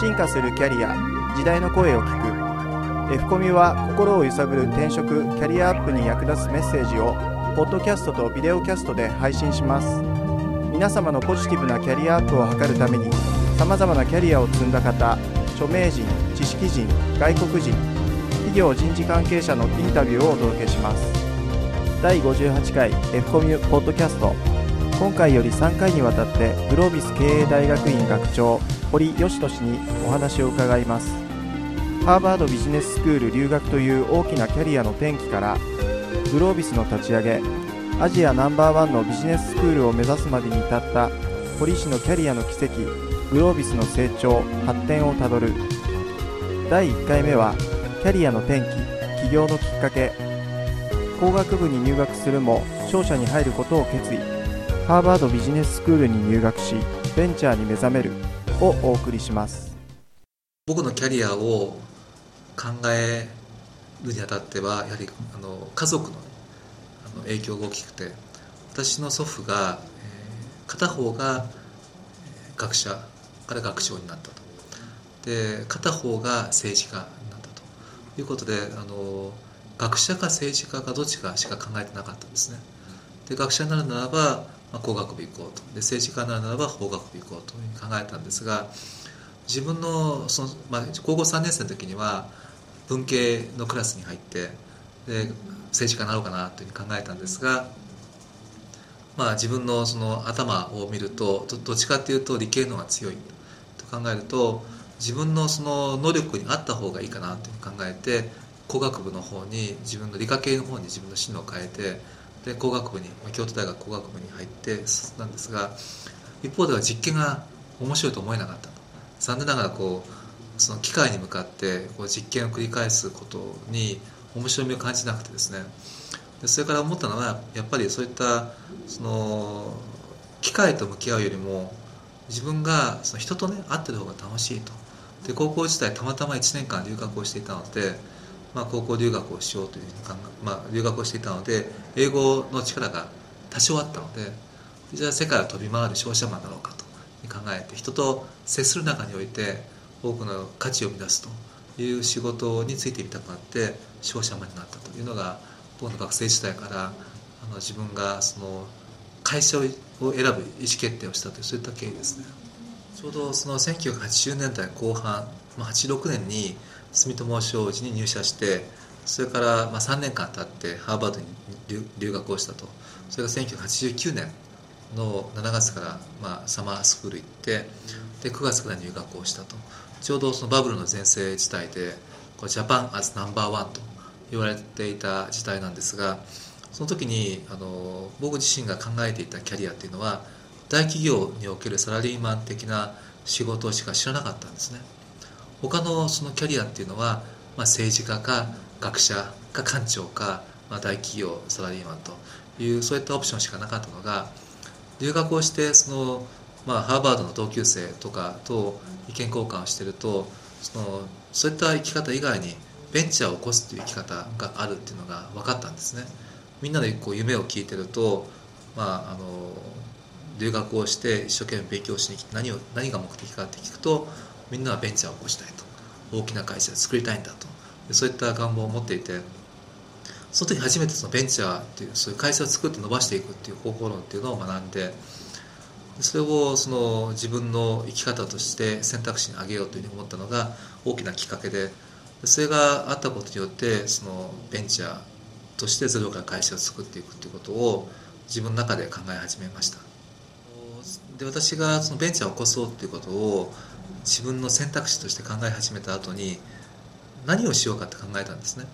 進化するキャリア時代の声を聞く。F コミは心を揺さぶる転職キャリアアップに役立つメッセージをポッドキャストとビデオキャストで配信します。皆様のポジティブなキャリアアップを図るためにさまざまなキャリアを積んだ方著名人知識人外国人企業人事関係者のインタビューをお届けします。第58回 F コミュポッドキャスト。今回より3回にわたってグロービス経営大学院学長堀義俊にお話を伺います。ハーバードビジネススクール留学という大きなキャリアの転機からグロービスの立ち上げアジアナンバーワンのビジネススクールを目指すまでに至った堀氏のキャリアの奇跡グロービスの成長発展をたどる。第1回目はキャリアの転機起業のきっかけ。工学部に入学するも商社に入ることを決意。ハーバードビジネススクールに入学しベンチャーに目覚めるをお送りします。僕のキャリアを考えるにあたってはやはりあの家族の,、あの影響が大きくて私の祖父が、えー、片方が学者から学長になったと。で片方が政治家になったと。いうことであの学者か政治家かどっちかしか考えてなかったんですね。で学者になるならば、まあ、工学部行こうと。で政治家ならば法学部行こうというふうに考えたんですが自分のその、まあ、高校3年生の時には文系のクラスに入ってで政治家になろうかなというふうに考えたんですがまあ、自分のその頭を見るとどっちかっていうと理系の方が強いと考えると自分のその能力に合った方がいいかなといううに考えて工学部の方に自分の理科系の方に自分の進路を変えてで工学部に京都大学工学部に入ってなんですが一方では実験が面白いと思えなかった。と残念ながらこうその機械に向かってこう実験を繰り返すことに面白みを感じなくてですね。でそれから思ったのはやっぱりそういったその機械と向き合うよりも自分がその人とね会ってる方が楽しいと。で高校時代たまたま1年間留学をしていたので、まあ、高校留学をしようというふうに考え、まあ、留学をしていたので英語の力が多少あったのでじゃあ世界を飛び回る商社マンだろうかと考えて人と接する中において多くの価値を生み出すという仕事についてみたくなって商社マンになったというのが僕の学生時代からあの自分がその会社を選ぶ意思決定をしたというそういった経緯ですね。ちょうどその1980年代後半まあ86年に住友商事に入社してそれからまあ3年間経ってハーバードに留学をしたと。それが1989年の7月からまあサマースクール行ってで9月から入学をしたと。ちょうどそのバブルの全盛時代でこジャパンアズナンバーワンと言われていた時代なんですがその時にあの僕自身が考えていたキャリアっていうのは大企業におけるサラリーマン的な仕事しか知らなかったんですね。他のそのキャリアっていうのは、まあ、政治家か学者か官庁か、まあ、大企業サラリーマンというそういったオプションしかなかったのが留学をしてその、まあ、ハーバードの同級生とかと意見交換をしてるとそのそういった生き方以外にベンチャーを起こすという生き方があるっていうのが分かったんですね。みんなでこう夢を聞いてると、まあ、あの留学をして一生懸命勉強しに来て何を何が目的かって聞くとみんなはベンチャーを起こしたいと。大きな会社を作りたいんだと。そういった願望を持っていてその時初めてそのベンチャーっていうそういう会社を作って伸ばしていくっていう方法論っていうのを学んでそれをその自分の生き方として選択肢に挙げようというふうに思ったのが大きなきっかけでそれがあったことによってそのベンチャーとしてゼロから会社を作っていくということを自分の中で考え始めました。で私がそのベンチャーを起こそうということを自分の選択肢として考え始めた後に何をしようかって考えたんですね。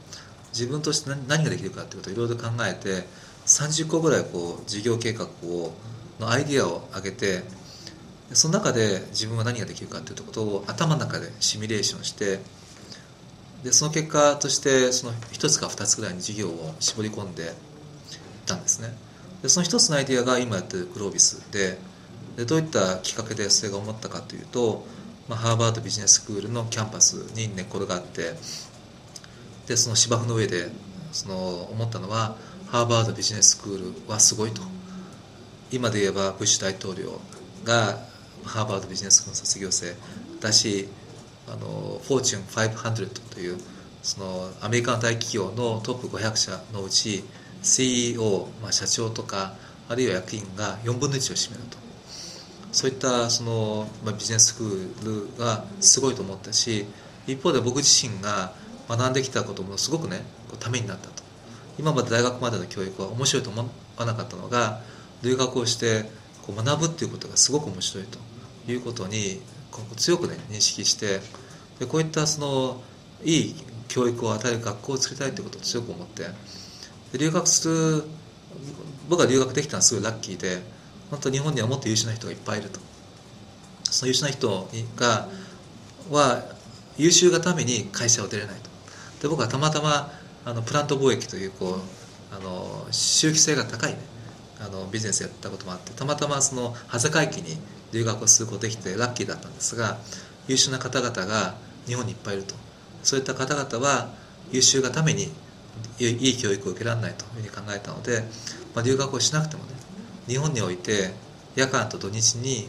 自分として何ができるかっていうことをいろいろ考えて30個ぐらいこう事業計画をのアイディアを挙げてその中で自分は何ができるかっていうことを頭の中でシミュレーションしてでその結果としてその1つか2つぐらいに事業を絞り込んでいったんですね。でその1つのアイディアが今やってるグロービスででどういったきっかけでそれが思ったかというと、まあ、ハーバードビジネススクールのキャンパスに寝っ転がってでその芝生の上でその思ったのはハーバードビジネススクールはすごいと。今で言えばブッシュ大統領がハーバードビジネススクールの卒業生だしあのフォーチュン500というそのアメリカの大企業のトップ500社のうち CEO、まあ、社長とかあるいは役員が4分の1を占めると。そういったその、まあ、ビジネススクールがすごいと思ったし一方で僕自身が学んできたこともすごくねためになったと。今まで大学までの教育は面白いと思わなかったのが留学をしてこう学ぶっていうことがすごく面白いと。いうことに強くね認識してでこういったそのいい教育を与える学校を作りたいということを強く思って留学する僕が留学できたのはすごいラッキーで本当日本にはもっと優秀な人がいっぱいいると。その優秀な人がは優秀がために会社を出れないと。で僕はたまたまあのプラント貿易というこうあの周期性が高いねあのビジネスやったこともあってたまたまその羽坂駅に留学をすることできてラッキーだったんですが優秀な方々が日本にいっぱいいると。そういった方々は優秀がためにいい教育を受けられないというふうに考えたので、まあ、留学をしなくてもね日本において夜間と土日に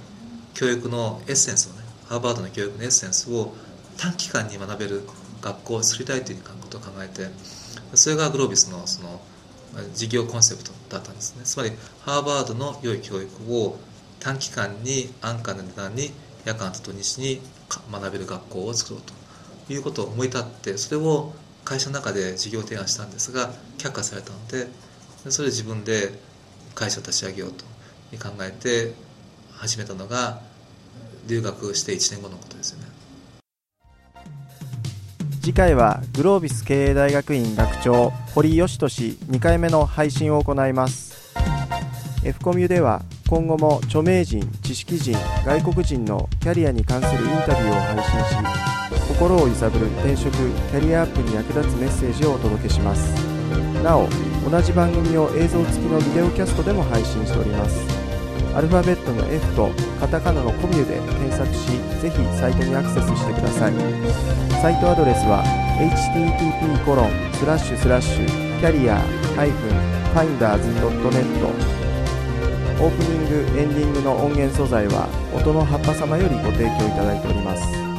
教育のエッセンスをねハーバードの教育のエッセンスを短期間に学べる学校を作りたいということを考えてそれがグロービスのその事業コンセプトだったんですね。つまりハーバードの良い教育を短期間に安価な値段に夜間と土日に学べる学校を作ろうということを思い立ってそれを会社の中で事業提案したんですが却下されたのでそれで自分で会社を立ち上げようと考えて始めたのが留学して1年後のことですよね。次回はグロービス経営大学院学長堀義俊2回目の配信を行います。F コミュでは今後も著名人知識人外国人のキャリアに関するインタビューを配信し心を揺さぶる転職キャリアアップに役立つメッセージをお届けします。なお同じ番組を映像付きのビデオキャストでも配信しております。アルファベットの F とカタカナのコミュで検索しぜひサイトにアクセスしてください。サイトアドレスは http コロンスラッシュスラッシュキャリア -finders.net オープニングエンディングの音源素材は音の葉っぱ様よりご提供いただいております。